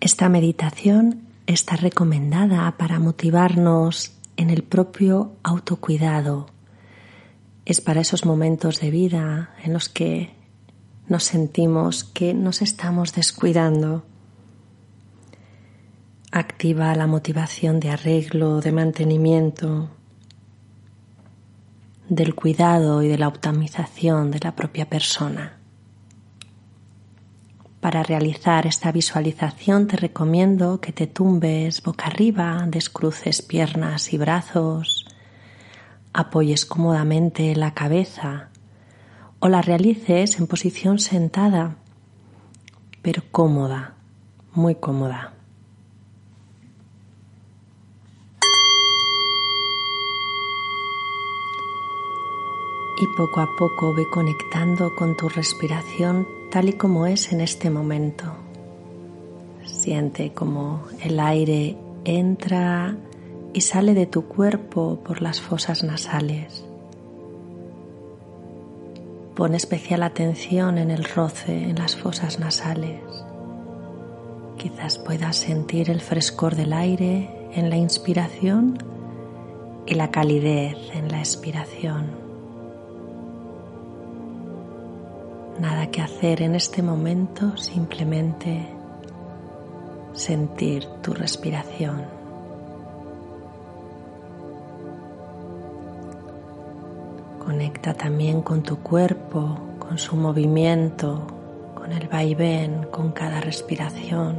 Esta meditación está recomendada para motivarnos en el propio autocuidado. Es para esos momentos de vida en los que nos sentimos que nos estamos descuidando. Activa la motivación de arreglo, de mantenimiento, del cuidado y de la optimización de la propia persona. Para realizar esta visualización te recomiendo que te tumbes boca arriba, descruces piernas y brazos, apoyes cómodamente la cabeza o la realices en posición sentada, pero cómoda, muy cómoda. Y poco a poco ve conectando con tu respiración tal y como es en este momento. Siente como el aire entra y sale de tu cuerpo por las fosas nasales. Pon especial atención en el roce en las fosas nasales. Quizás puedas sentir el frescor del aire en la inspiración y la calidez en la expiración. Nada que hacer en este momento, simplemente sentir tu respiración. Conecta también con tu cuerpo, con su movimiento, con el vaivén, con cada respiración.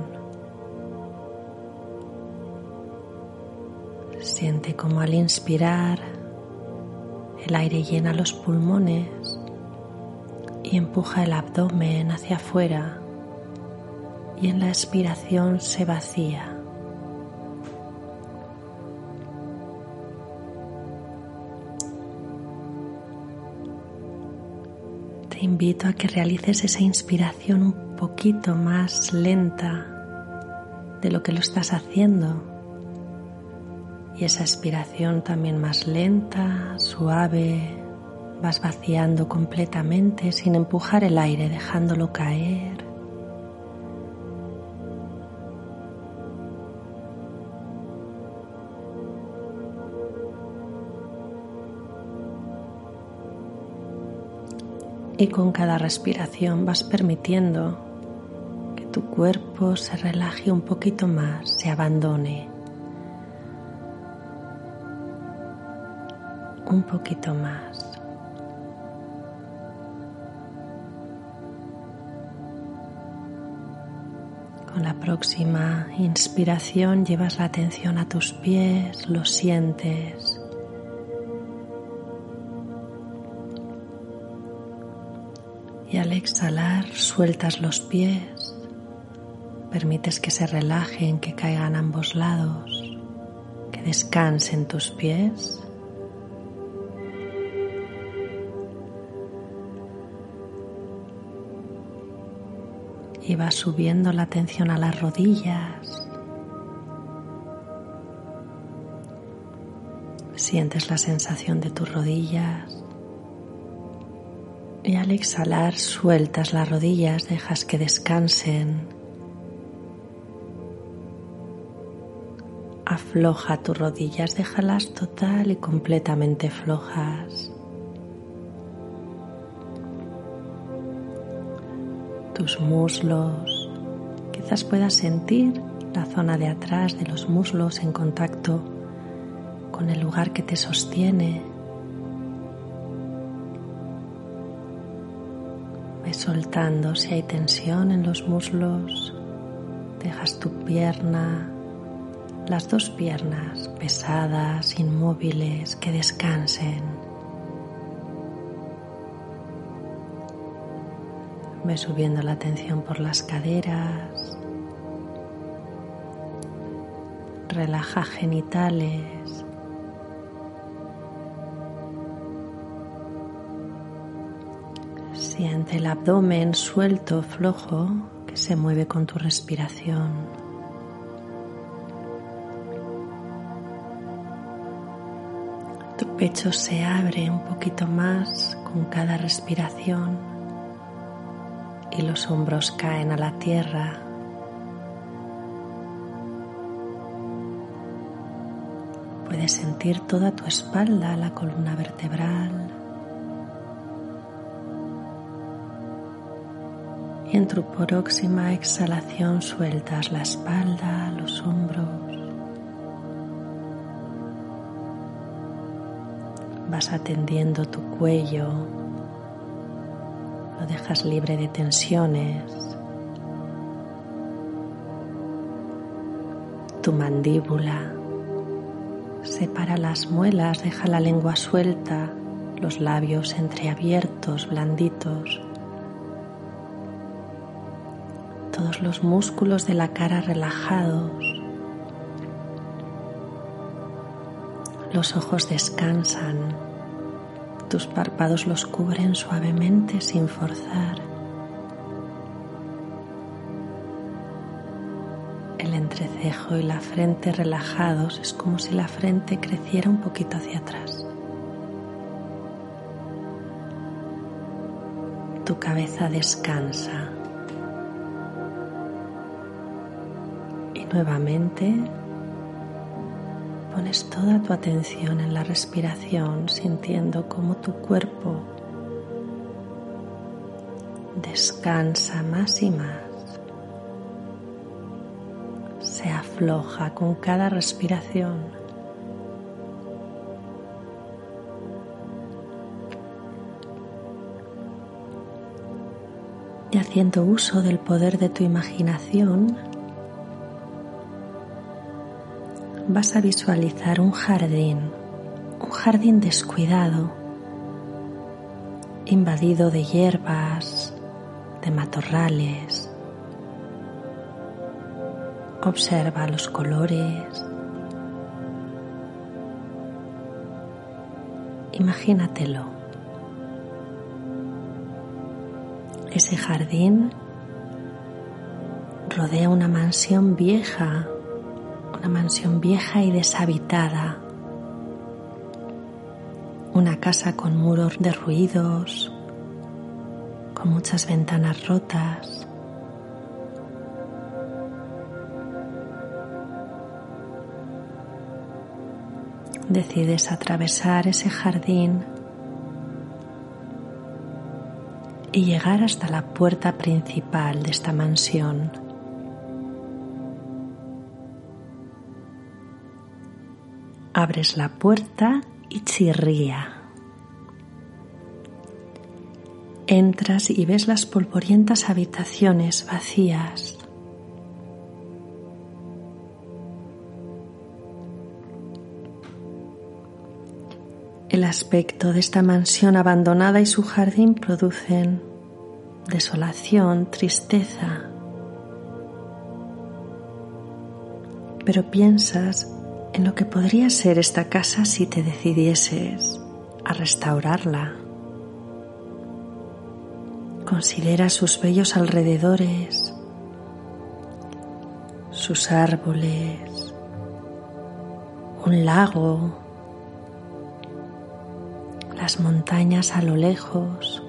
Siente como al inspirar el aire llena los pulmones y empuja el abdomen hacia afuera y en la expiración se vacía. Te invito a que realices esa inspiración un poquito más lenta de lo que lo estás haciendo y esa expiración también más lenta, suave, Vas vaciando completamente sin empujar el aire, dejándolo caer. Y con cada respiración vas permitiendo que tu cuerpo se relaje un poquito más, se abandone un poquito más. Con la próxima inspiración llevas la atención a tus pies, los sientes. Y al exhalar sueltas los pies, permites que se relajen, que caigan ambos lados, que descansen tus pies. Y vas subiendo la atención a las rodillas. Sientes la sensación de tus rodillas y al exhalar sueltas las rodillas, dejas que descansen. Afloja tus rodillas, déjalas total y completamente flojas. Tus muslos. Quizás puedas sentir la zona de atrás de los muslos en contacto con el lugar que te sostiene. Ves soltando si hay tensión en los muslos. Dejas tu pierna, las dos piernas pesadas, inmóviles, que descansen. Ve subiendo la atención por las caderas. Relaja genitales. Siente el abdomen suelto, flojo, que se mueve con tu respiración. Tu pecho se abre un poquito más con cada respiración y los hombros caen a la tierra. Puedes sentir toda tu espalda, la columna vertebral. Y en tu próxima exhalación sueltas la espalda, los hombros. Vas atendiendo tu cuello, lo dejas libre de tensiones. Tu mandíbula separa las muelas, deja la lengua suelta, los labios entreabiertos, blanditos. Todos los músculos de la cara relajados. Los ojos descansan. Tus párpados los cubren suavemente sin forzar. El entrecejo y la frente relajados es como si la frente creciera un poquito hacia atrás. Tu cabeza descansa. Y nuevamente pones toda tu atención en la respiración sintiendo cómo tu cuerpo descansa más y más se afloja con cada respiración. Y haciendo uso del poder de tu imaginación, vas a visualizar un jardín, un jardín descuidado, invadido de hierbas, de matorrales, Observa los colores. Imagínatelo. Ese jardín rodea una mansión vieja, una mansión vieja y deshabitada, una casa con muros derruidos, con muchas ventanas rotas. decides atravesar ese jardín y llegar hasta la puerta principal de esta mansión. Abres la puerta y chirría. Entras y ves las polvorientas habitaciones vacías. El aspecto de esta mansión abandonada y su jardín producen desolación, tristeza. Pero piensas en lo que podría ser esta casa si te decidieses a restaurarla. Considera sus bellos alrededores, sus árboles, un lago, las montañas a lo lejos.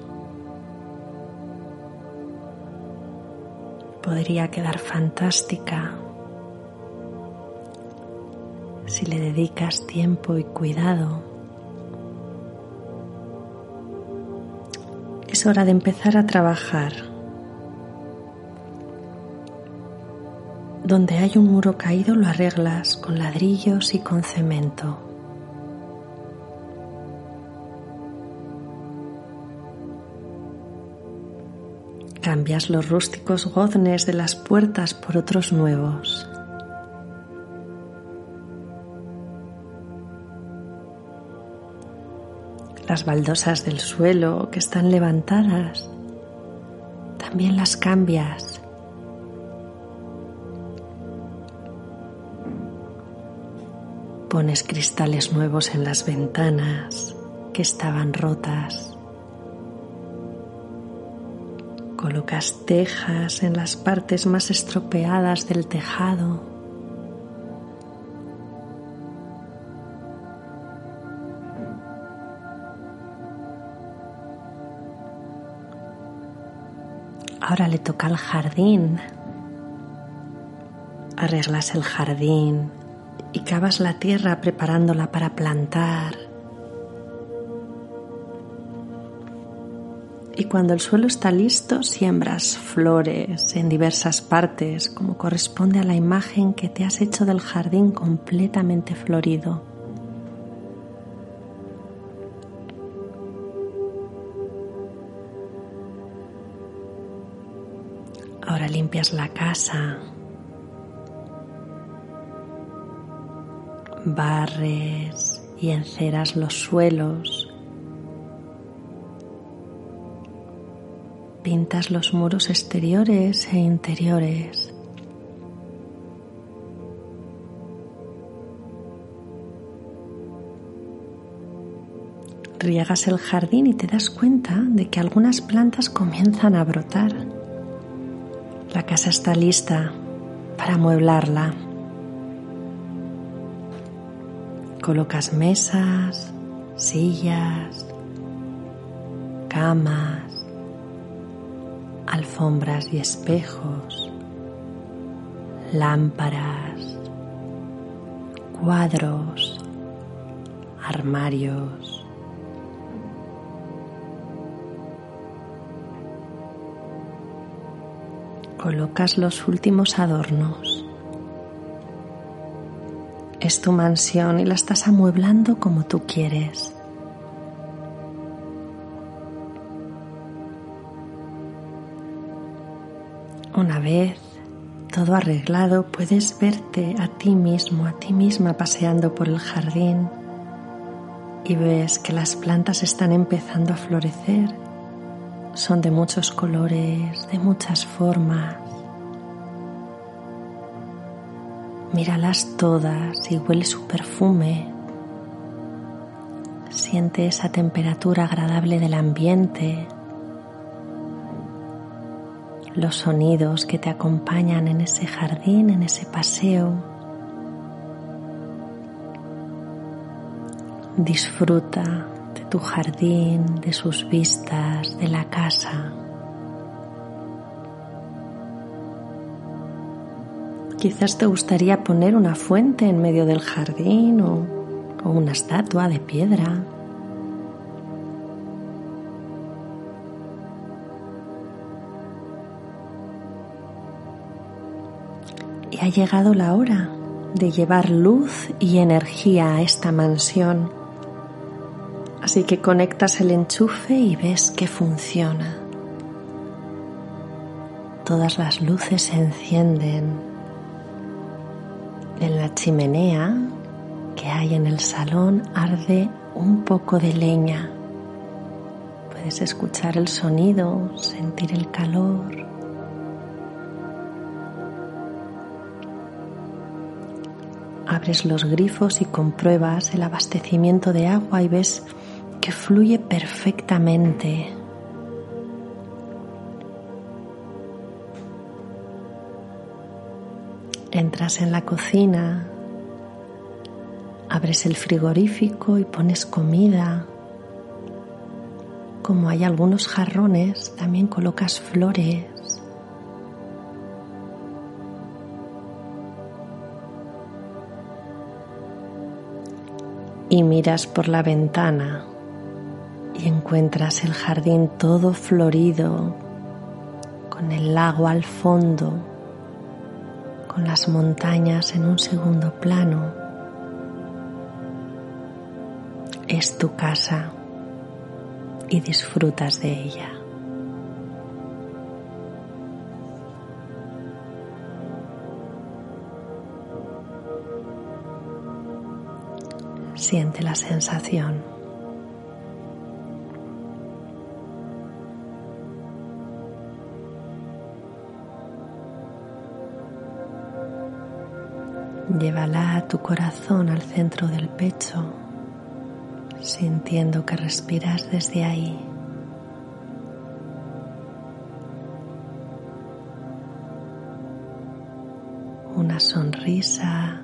Podría quedar fantástica si le dedicas tiempo y cuidado. Es hora de empezar a trabajar. Donde hay un muro caído lo arreglas con ladrillos y con cemento. Cambias los rústicos goznes de las puertas por otros nuevos. Las baldosas del suelo que están levantadas, también las cambias. Pones cristales nuevos en las ventanas que estaban rotas. Colocas tejas en las partes más estropeadas del tejado. Ahora le toca al jardín. Arreglas el jardín y cavas la tierra preparándola para plantar. y cuando el suelo está listo siembras flores en diversas partes como corresponde a la imagen que te has hecho del jardín completamente florido. La casa, barres y enceras los suelos pintas los muros exteriores e interiores. Riegas el jardín y te das cuenta de que algunas plantas comienzan a brotar. La casa está lista para amueblarla. Colocas mesas, sillas, camas, alfombras y espejos, lámparas, cuadros, armarios. Colocas los últimos adornos. Es tu mansión y la estás amueblando como tú quieres. Una vez todo arreglado, puedes verte a ti mismo, a ti misma paseando por el jardín y ves que las plantas están empezando a florecer. Son de muchos colores, de muchas formas. Míralas todas y huele su perfume. Siente esa temperatura agradable del ambiente los sonidos que te acompañan en ese jardín, en ese paseo. Disfruta tu jardín, de sus vistas, de la casa. Quizás te gustaría poner una fuente en medio del jardín o, o una estatua de piedra. y ha llegado la hora de llevar luz y energía a esta mansión. Así que conectas el enchufe y ves que funciona. Todas las luces se encienden. En la chimenea que hay en el salón arde un poco de leña. Puedes escuchar el sonido, sentir el calor. abres los grifos y compruebas el abastecimiento de agua y ves fluye perfectamente. Entras en la cocina, abres el frigorífico y pones comida. Como hay algunos jarrones, también colocas flores. y miras por la ventana y encuentras el jardín todo florido, con el lago al fondo, con las montañas en un segundo plano. Es tu casa y disfrutas de ella. Siente la sensación. Llévala a tu corazón al centro del pecho, sintiendo que respiras desde ahí. Una sonrisa.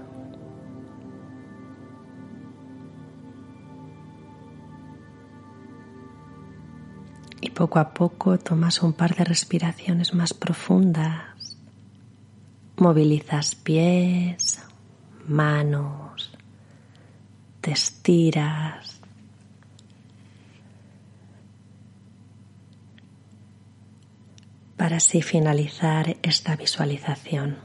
Y poco a poco tomas un par de respiraciones más profundas. Movilizas pies, manos, te estiras. Para así finalizar esta visualización.